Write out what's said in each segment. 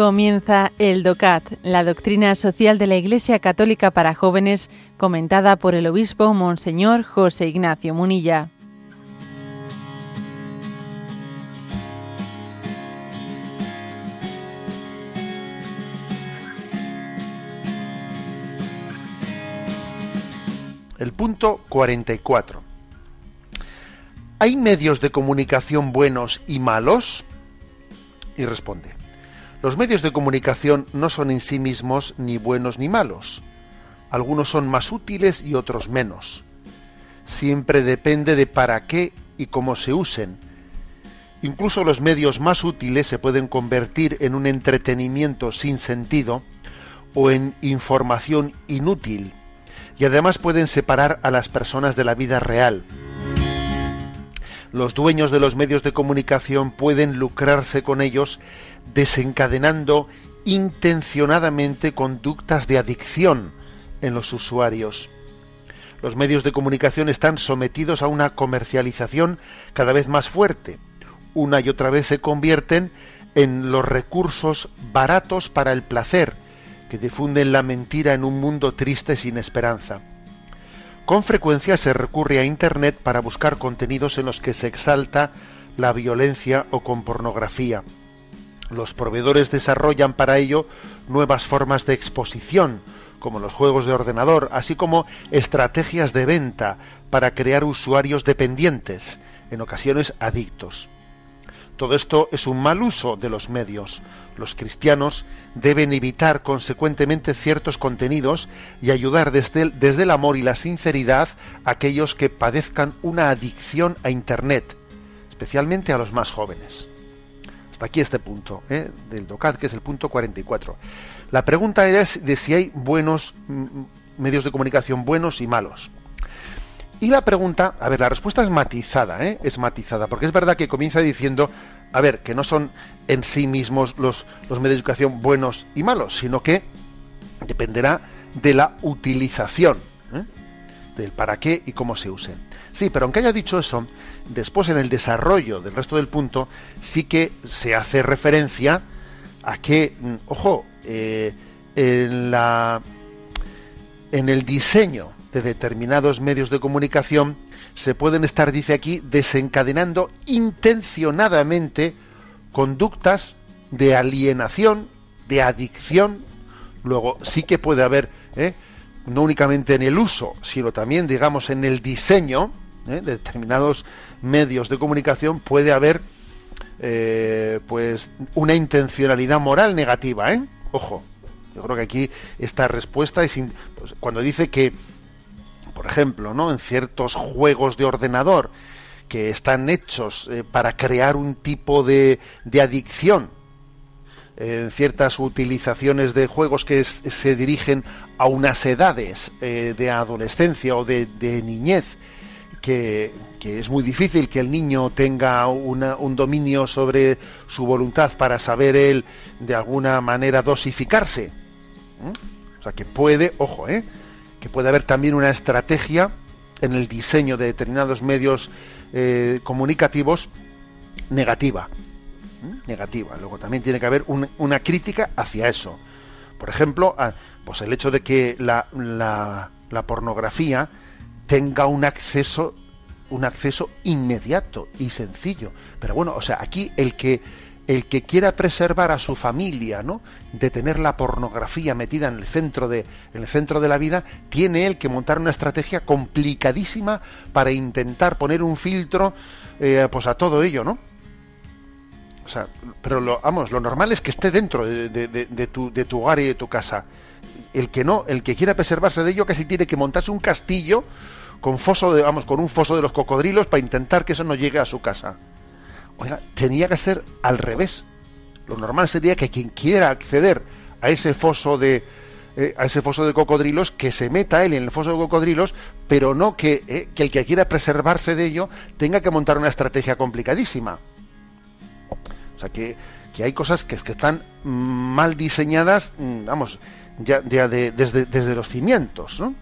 Comienza el DOCAT, la doctrina social de la Iglesia Católica para jóvenes, comentada por el obispo Monseñor José Ignacio Munilla. El punto 44. ¿Hay medios de comunicación buenos y malos? Y responde, los medios de comunicación no son en sí mismos ni buenos ni malos. Algunos son más útiles y otros menos. Siempre depende de para qué y cómo se usen. Incluso los medios más útiles se pueden convertir en un entretenimiento sin sentido o en información inútil y además pueden separar a las personas de la vida real. Los dueños de los medios de comunicación pueden lucrarse con ellos desencadenando intencionadamente conductas de adicción en los usuarios. Los medios de comunicación están sometidos a una comercialización cada vez más fuerte. Una y otra vez se convierten en los recursos baratos para el placer, que difunden la mentira en un mundo triste sin esperanza. Con frecuencia se recurre a Internet para buscar contenidos en los que se exalta la violencia o con pornografía. Los proveedores desarrollan para ello nuevas formas de exposición, como los juegos de ordenador, así como estrategias de venta para crear usuarios dependientes, en ocasiones adictos. Todo esto es un mal uso de los medios. Los cristianos deben evitar consecuentemente ciertos contenidos y ayudar desde el, desde el amor y la sinceridad a aquellos que padezcan una adicción a Internet, especialmente a los más jóvenes. Hasta aquí este punto ¿eh? del DOCAD, que es el punto 44. La pregunta es de si hay buenos mm, medios de comunicación buenos y malos. Y la pregunta, a ver, la respuesta es matizada, ¿eh? es matizada, porque es verdad que comienza diciendo, a ver, que no son en sí mismos los, los medios de educación buenos y malos, sino que dependerá de la utilización, ¿eh? del para qué y cómo se usen. Sí, pero aunque haya dicho eso, después en el desarrollo del resto del punto sí que se hace referencia a que, mm, ojo, eh, en la en el diseño de determinados medios de comunicación se pueden estar, dice aquí, desencadenando intencionadamente conductas de alienación, de adicción. Luego sí que puede haber, ¿eh? no únicamente en el uso, sino también, digamos, en el diseño ¿eh? de determinados medios de comunicación, puede haber eh, pues una intencionalidad moral negativa, ¿eh? Ojo, yo creo que aquí esta respuesta es pues, cuando dice que por ejemplo, ¿no? En ciertos juegos de ordenador que están hechos eh, para crear un tipo de, adicción, en ciertas utilizaciones de juegos que se dirigen a unas edades de adolescencia o de, niñez, que, es muy difícil que el niño tenga un dominio sobre su voluntad para saber él de alguna manera dosificarse. O sea que puede, ojo, ¿eh? que puede haber también una estrategia en el diseño de determinados medios eh, comunicativos negativa. Negativa. Luego también tiene que haber una crítica hacia eso. Por ejemplo, pues el hecho de que la, la, la pornografía tenga un acceso un acceso inmediato y sencillo. Pero bueno, o sea, aquí el que el que quiera preservar a su familia, ¿no? De tener la pornografía metida en el centro de, en el centro de la vida, tiene él que montar una estrategia complicadísima para intentar poner un filtro, eh, pues a todo ello, ¿no? O sea, pero lo, vamos, lo normal es que esté dentro de, tu, de tu hogar y de tu casa. El que no, el que quiera preservarse de ello, casi tiene que montarse un castillo con foso de, vamos, con un foso de los cocodrilos para intentar que eso no llegue a su casa. Oiga, tenía que ser al revés. Lo normal sería que quien quiera acceder a ese foso de eh, a ese foso de cocodrilos que se meta él en el foso de cocodrilos, pero no que, eh, que el que quiera preservarse de ello tenga que montar una estrategia complicadísima. O sea que, que hay cosas que, que están mal diseñadas, mm, vamos, ya, desde, desde, los cimientos. ¿no?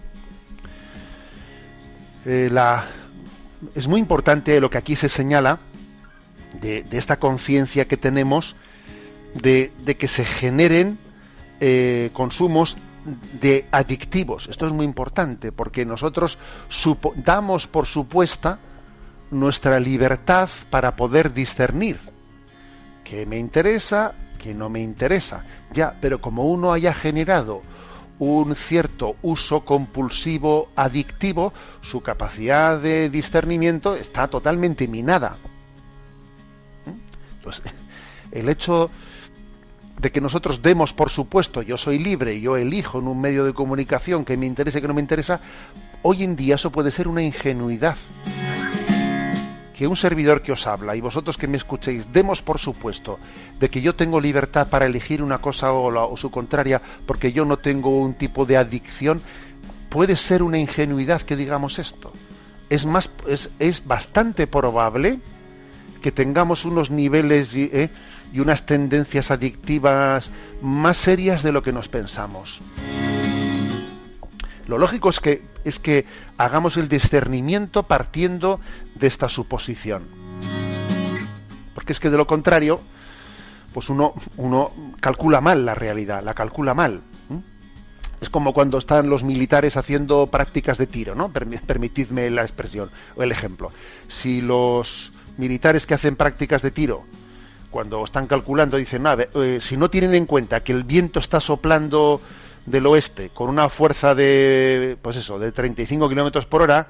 Eh, es muy importante lo que aquí se señala de, esta conciencia que tenemos de, que se generen eh, consumos de adictivos. Esto es muy importante porque nosotros damos por supuesta nuestra libertad para poder discernir qué me interesa, qué no me interesa. Ya, pero como uno haya generado un cierto uso compulsivo adictivo, su capacidad de discernimiento está totalmente minada. ¿Mm? Entonces, el hecho de que nosotros demos por supuesto, yo soy libre, yo elijo en un medio de comunicación que me interese, que no me interesa, hoy en día eso puede ser una ingenuidad. Que un servidor que os habla y vosotros que me escuchéis, demos por supuesto de que yo tengo libertad para elegir una cosa o, su contraria porque yo no tengo un tipo de adicción, puede ser una ingenuidad que digamos esto. Es, más, es, es bastante probable que tengamos unos niveles eh, y unas tendencias adictivas más serias de lo que nos pensamos. Lo lógico es que, es que hagamos el discernimiento partiendo de esta suposición. Porque es que de lo contrario, pues uno, uno calcula mal la realidad, la calcula mal. Es como cuando están los militares haciendo prácticas de tiro, ¿no? Permitidme la expresión o el ejemplo. Si los militares que hacen prácticas de tiro cuando están calculando, dicen, eh, si no tienen en cuenta que el viento está soplando del oeste con una fuerza de, pues eso, de 35 kilómetros por hora,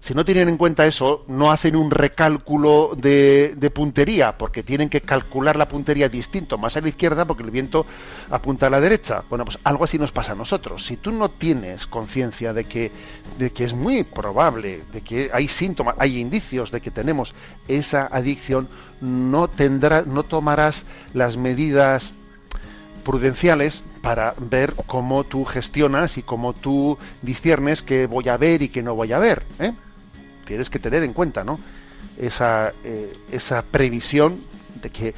si no tienen en cuenta eso, no hacen un recálculo de, puntería, porque tienen que calcular la puntería distinto, más a la izquierda, porque el viento apunta a la derecha. Bueno, pues algo así nos pasa a nosotros. Si tú no tienes conciencia de que, de que es muy probable, de que hay síntomas, hay indicios de que tenemos esa adicción, no tendrás, no tomarás las medidas prudenciales para ver cómo tú gestionas y cómo tú disciernes qué voy a ver y qué no voy a ver. ¿eh? tienes que tener en cuenta, ¿no? Esa, eh, esa previsión de que,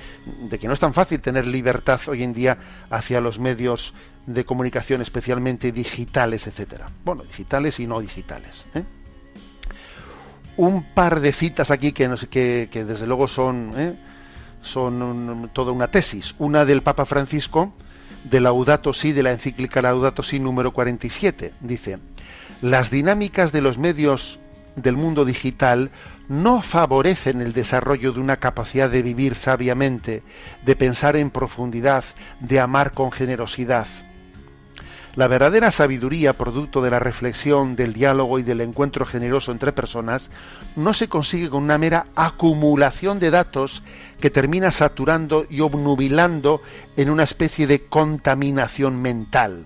de que no es tan fácil tener libertad hoy en día hacia los medios de comunicación, especialmente digitales, etcétera. Bueno, digitales y no digitales. ¿eh? Un par de citas aquí que, desde luego son, son toda una tesis. Una del Papa Francisco, de Laudato Si, de la encíclica Laudato Si número 47. Dice, las dinámicas de los medios del mundo digital no favorecen el desarrollo de una capacidad de vivir sabiamente, de pensar en profundidad, de amar con generosidad. La verdadera sabiduría, producto de la reflexión, del diálogo y del encuentro generoso entre personas, no se consigue con una mera acumulación de datos que termina saturando y obnubilando en una especie de contaminación mental.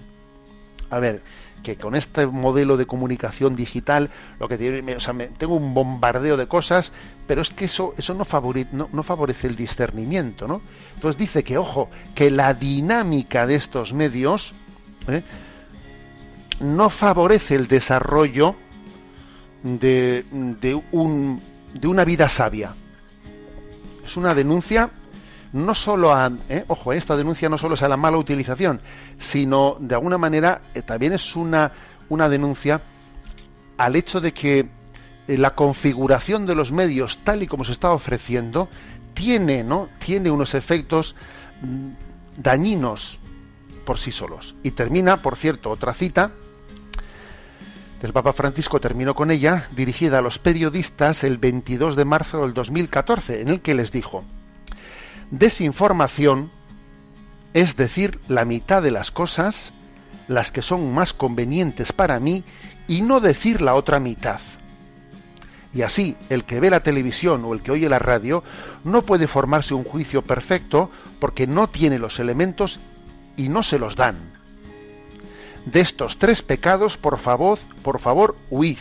A ver, que con este modelo de comunicación digital lo que tiene, o sea, tengo un bombardeo de cosas, pero es que eso eso no favorece, no, favorece el discernimiento, ¿no? Entonces dice que ojo, que la dinámica de estos medios ¿eh? no favorece el desarrollo de, de, un, de una vida sabia. Es una denuncia no solo a, eh, ojo, esta denuncia no solo es a la mala utilización, sino de alguna manera eh, también es una, una denuncia al hecho de que eh, la configuración de los medios tal y como se está ofreciendo tiene, ¿no? tiene unos efectos mm, dañinos por sí solos. Y termina, por cierto, otra cita del Papa Francisco terminó con ella, dirigida a los periodistas el 22 de marzo del 2014, en el que les dijo: Desinformación es decir la mitad de las cosas, las que son más convenientes para mí, y no decir la otra mitad. Y así, el que ve la televisión o el que oye la radio no puede formarse un juicio perfecto porque no tiene los elementos y no se los dan. De estos tres pecados, por favor, por favor, huid.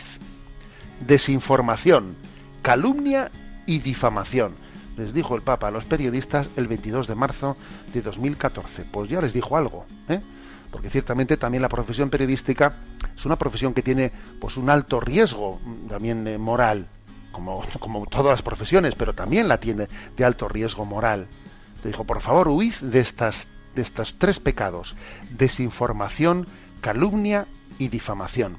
Desinformación, calumnia y difamación les dijo el Papa a los periodistas el 22 de marzo de 2014. Pues ya les dijo algo, ¿eh? porque ciertamente también la profesión periodística es una profesión que tiene pues un alto riesgo mm, también eh, moral, como, como todas las profesiones, pero también la tiene de alto riesgo moral. Le dijo, por favor, huid de estas, de estos tres pecados, desinformación, calumnia y difamación.